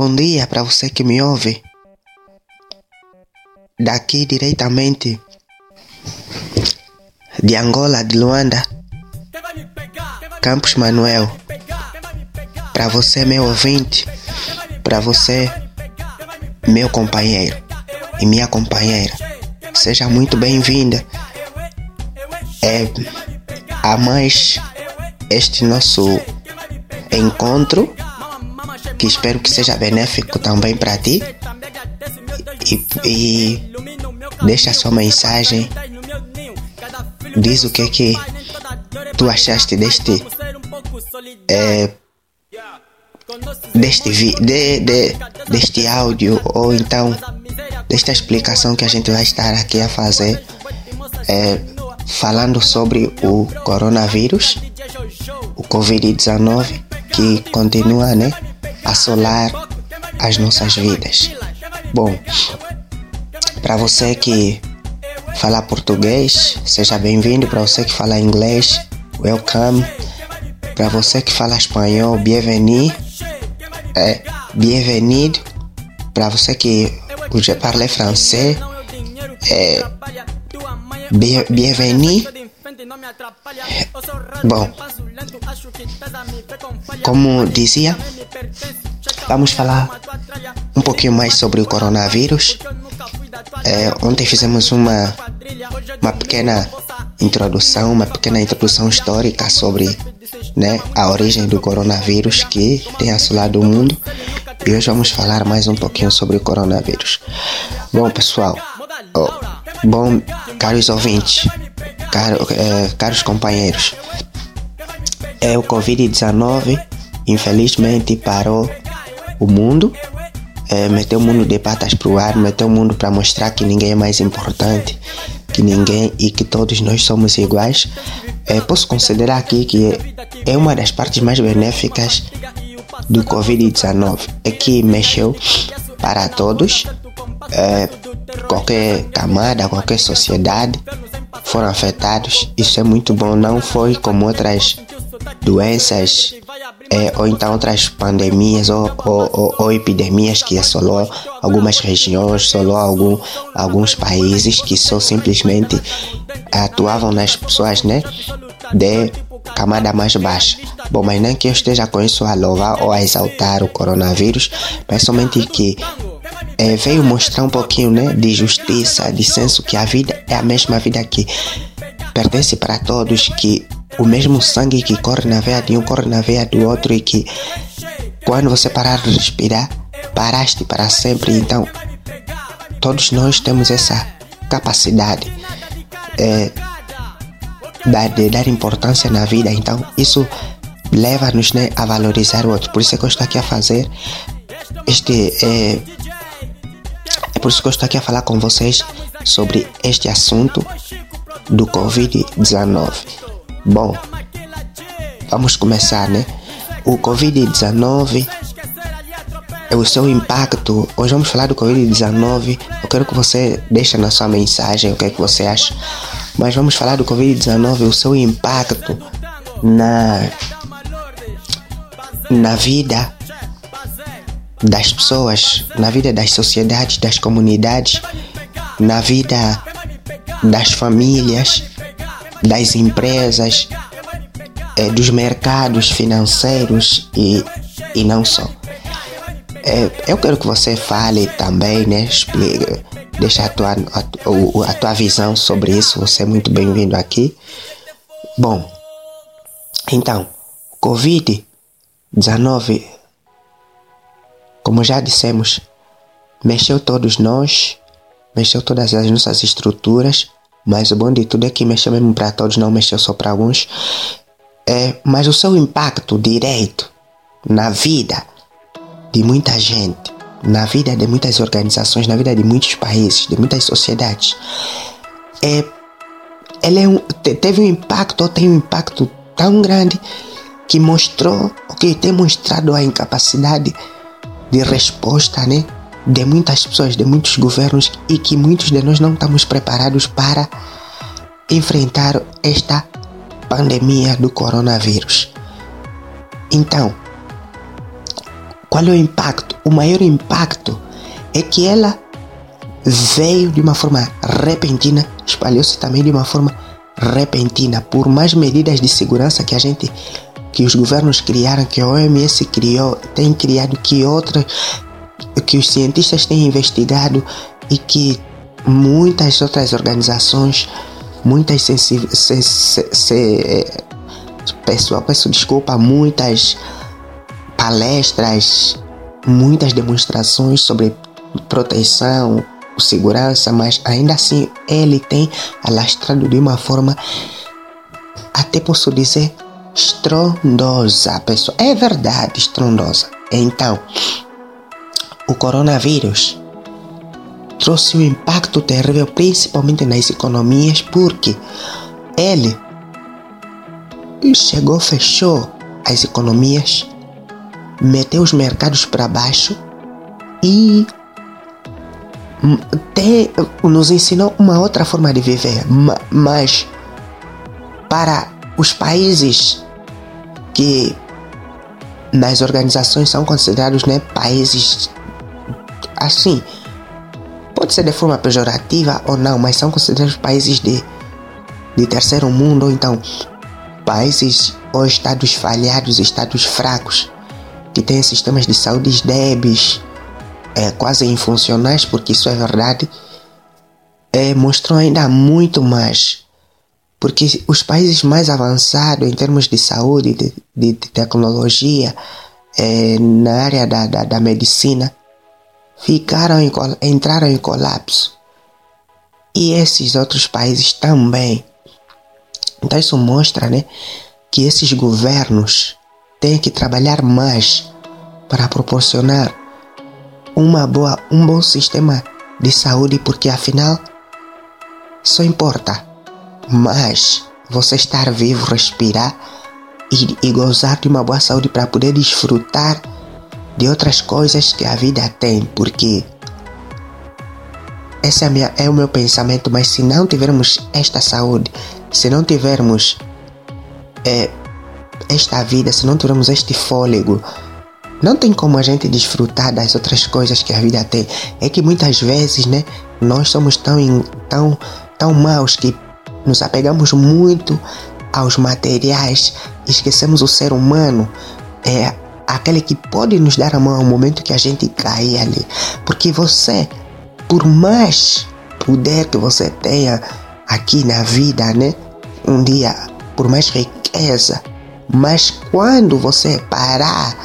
Bom dia para você que me ouve. Daqui diretamente de Angola, de Luanda, Campos Manuel. Para você, meu ouvinte, para você, meu companheiro e minha companheira, seja muito bem-vinda. É, a mais este nosso encontro que espero que seja benéfico também para ti. E, e deixa sua mensagem. Diz o que que tu achaste deste é, deste vi, de, de, deste áudio ou então desta explicação que a gente vai estar aqui a fazer é, falando sobre o coronavírus, o Covid-19 que continua, né? Assolar as nossas vidas. Bom, para você que fala português, seja bem-vindo. Para você que fala inglês, welcome. Para você que fala espanhol, bienvenido. É, bienvenido. Para você que já parle francês, é, bienvenido. Bom, como dizia, vamos falar um pouquinho mais sobre o coronavírus. É, ontem fizemos uma, uma pequena introdução, uma pequena introdução histórica sobre né, a origem do coronavírus que tem assolado o mundo. E hoje vamos falar mais um pouquinho sobre o coronavírus. Bom, pessoal, oh, bom, caros ouvintes, caro, é, caros companheiros, é o Covid-19 infelizmente parou o mundo, é, meteu o mundo de patas para o ar, meteu o mundo para mostrar que ninguém é mais importante que ninguém e que todos nós somos iguais. É, posso considerar aqui que é uma das partes mais benéficas do Covid-19 é que mexeu para todos, é, qualquer camada, qualquer sociedade foram afetados. Isso é muito bom, não foi como outras doenças é, ou então outras pandemias ou, ou, ou, ou, epidemias que assolou algumas regiões, assolou algum, alguns países que só simplesmente atuavam nas pessoas né, de camada mais baixa. Bom, mas nem que eu esteja com isso a louvar ou a exaltar o coronavírus, mas somente que é, veio mostrar um pouquinho né, de justiça, de senso que a vida é a mesma vida que pertence para todos, que o mesmo sangue que corre na veia de um corre na veia do outro e que quando você parar de respirar, paraste para sempre. Então, todos nós temos essa capacidade é, de dar importância na vida. Então, isso leva-nos né, a valorizar o outro. Por isso é que eu estou aqui a fazer este. É, é por isso que eu estou aqui a falar com vocês sobre este assunto do Covid-19. Bom, vamos começar, né? O Covid-19 é o seu impacto. Hoje vamos falar do Covid-19. Eu quero que você deixe na sua mensagem o que é que você acha. Mas vamos falar do Covid-19, o seu impacto na na vida das pessoas, na vida das sociedades, das comunidades, na vida das famílias, das empresas, é, dos mercados financeiros e, e não só. É, eu quero que você fale também, né? Explique, deixa a tua, a, a tua visão sobre isso. Você é muito bem-vindo aqui. Bom, então, Covid-19, como já dissemos, mexeu todos nós, mexeu todas as nossas estruturas, mas o bom de tudo é que mexeu mesmo para todos, não mexeu só para alguns. É, mas o seu impacto direto na vida de muita gente, na vida de muitas organizações, na vida de muitos países, de muitas sociedades, é, ele é um, teve um impacto, ou tem um impacto tão grande que mostrou, que tem mostrado a incapacidade de resposta, né? De muitas pessoas, de muitos governos e que muitos de nós não estamos preparados para enfrentar esta pandemia do coronavírus. Então, qual é o impacto? O maior impacto é que ela veio de uma forma repentina, espalhou-se também de uma forma repentina, por mais medidas de segurança que a gente, que os governos criaram, que a OMS criou, tem criado, que outras, que os cientistas têm investigado e que muitas outras organizações, muitas sensíveis, se, se, se, pessoal, peço desculpa, muitas palestras, muitas demonstrações sobre proteção, segurança, mas ainda assim ele tem alastrado de uma forma, até posso dizer, estrondosa, pessoal. É verdade, estrondosa. Então, o coronavírus trouxe um impacto terrível, principalmente nas economias, porque ele chegou, fechou as economias, meteu os mercados para baixo e tem, nos ensinou uma outra forma de viver, mas para os países que nas organizações são considerados né, países assim, pode ser de forma pejorativa ou não, mas são considerados países de, de terceiro mundo, ou então países ou estados falhados, estados fracos, que têm sistemas de saúde débeis, é, quase infuncionais, porque isso é verdade, é, mostrou ainda muito mais. Porque os países mais avançados em termos de saúde, de, de, de tecnologia, é, na área da, da, da, medicina, ficaram em, entraram em colapso. E esses outros países também. Então isso mostra né, que esses governos têm que trabalhar mais para proporcionar uma boa, um bom sistema de saúde, porque afinal só importa mais você estar vivo, respirar e, e gozar de uma boa saúde para poder desfrutar de outras coisas que a vida tem, porque esse é, minha, é o meu pensamento. Mas se não tivermos esta saúde, se não tivermos é, esta vida, se não tivermos este fôlego, não tem como a gente desfrutar das outras coisas que a vida tem. É que muitas vezes, né, nós somos tão, tão, tão maus que nos apegamos muito aos materiais, esquecemos o ser humano, é aquele que pode nos dar a mão ao momento que a gente cair ali. Porque você, por mais poder que você tenha aqui na vida, né, um dia, por mais riqueza, mas quando você parar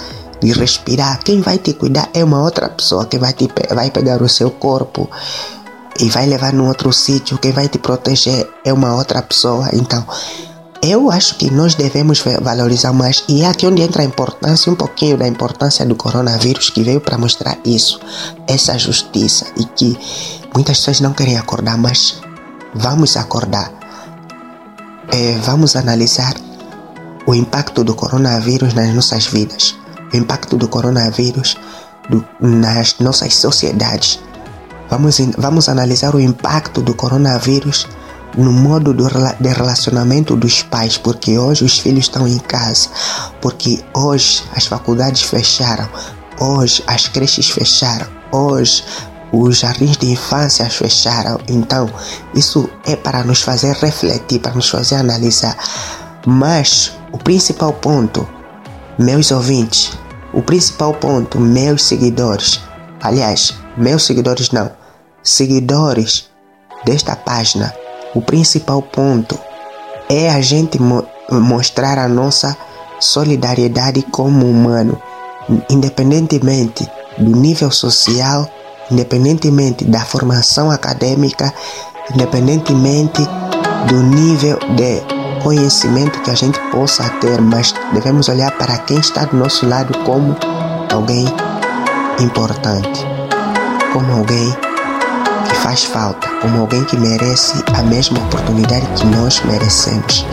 de respirar, quem vai te cuidar é uma outra pessoa que vai, te, vai pegar o seu corpo e vai levar num outro sítio. Quem vai te proteger é uma outra pessoa. Então, eu acho que nós devemos valorizar mais. E é aqui onde entra a importância, um pouquinho da importância do coronavírus, que veio para mostrar isso, essa justiça. E que muitas pessoas não querem acordar, mas vamos acordar. É, vamos analisar o impacto do coronavírus nas nossas vidas o impacto do coronavírus do, nas nossas sociedades. Vamos, vamos analisar o impacto do coronavírus no modo do, de relacionamento dos pais, porque hoje os filhos estão em casa, porque hoje as faculdades fecharam, hoje as creches fecharam, hoje os jardins de infância fecharam. Então, isso é para nos fazer refletir, para nos fazer analisar. Mas o principal ponto, meus ouvintes, o principal ponto, meus seguidores, aliás, meus seguidores não, seguidores desta página, o principal ponto é a gente mo mostrar a nossa solidariedade como humano, independentemente do nível social, independentemente da formação acadêmica, independentemente do nível de conhecimento que a gente possa ter, mas devemos olhar para quem está do nosso lado como alguém importante, como alguém faz falta, como alguém que merece a mesma oportunidade que nós merecemos.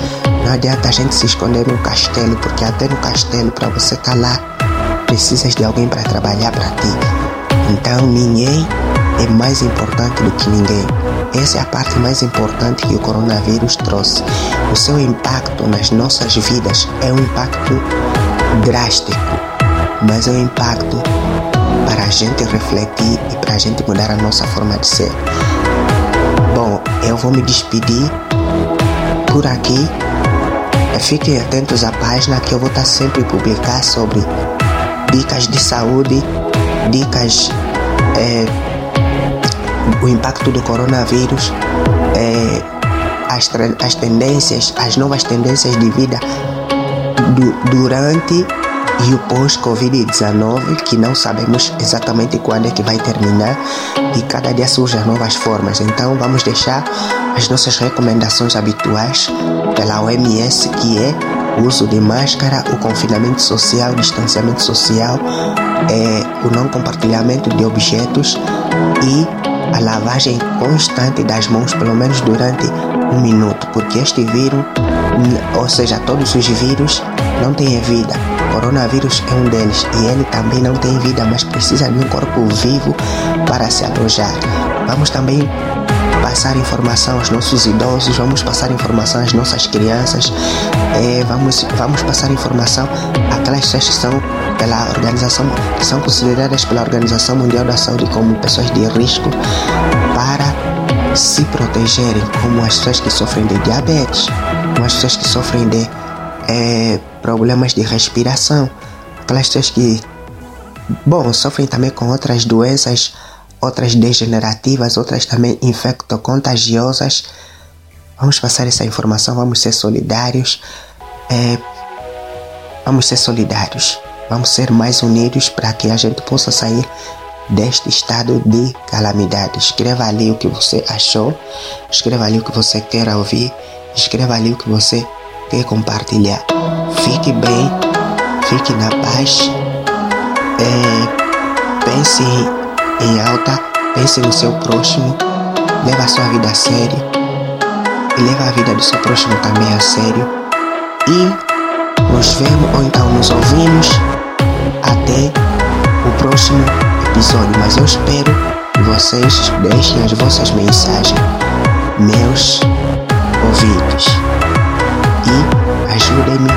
Não adianta a gente se esconder no castelo, porque até no castelo, para você estar tá lá, precisas de alguém para trabalhar para ti. Então ninguém é mais importante do que ninguém. Essa é a parte mais importante que o coronavírus trouxe. O seu impacto nas nossas vidas é um impacto drástico. mas é um impacto para a gente refletir e para a gente mudar a nossa forma de ser. Bom, eu vou me despedir por aqui. Fiquem atentos à página que eu vou estar sempre publicar sobre dicas de saúde, dicas, é, o impacto do coronavírus, é, as, as tendências, as novas tendências de vida du, durante e o pós-Covid-19, que não sabemos exatamente quando é que vai terminar e cada dia surgem novas formas. Então vamos deixar as nossas recomendações habituais pela OMS, que é o uso de máscara, o confinamento social, o distanciamento social, é, o não compartilhamento de objetos e a lavagem constante das mãos, pelo menos durante um minuto, porque este vírus, ou seja, todos os vírus, não têm vida. Coronavírus é um deles e ele também não tem vida, mas precisa de um corpo vivo para se alojar. Vamos também passar informação aos nossos idosos, vamos passar informação às nossas crianças, é, vamos, vamos passar informação àquelas pessoas que são pela organização, que são consideradas pela Organização Mundial da Saúde como pessoas de risco para se protegerem, como as pessoas que sofrem de diabetes, como as pessoas que sofrem de é, problemas de respiração, aquelas pessoas que, bom, sofrem também com outras doenças outras degenerativas, outras também infecto-contagiosas. Vamos passar essa informação, vamos ser solidários. É, vamos ser solidários. Vamos ser mais unidos para que a gente possa sair deste estado de calamidade. Escreva ali o que você achou, escreva ali o que você quer ouvir, escreva ali o que você quer compartilhar. Fique bem, fique na paz. É, pense em alta, pense no seu próximo, leva a sua vida a sério e leva a vida do seu próximo também a sério. E nos vemos ou então nos ouvimos até o próximo episódio. Mas eu espero que vocês deixem as vossas mensagens, meus ouvidos, e ajudem-me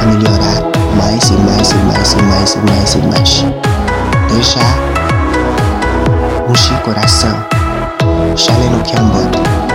a melhorar mais e mais e mais e mais e mais e mais. Deixar Ushi coração, chale no que é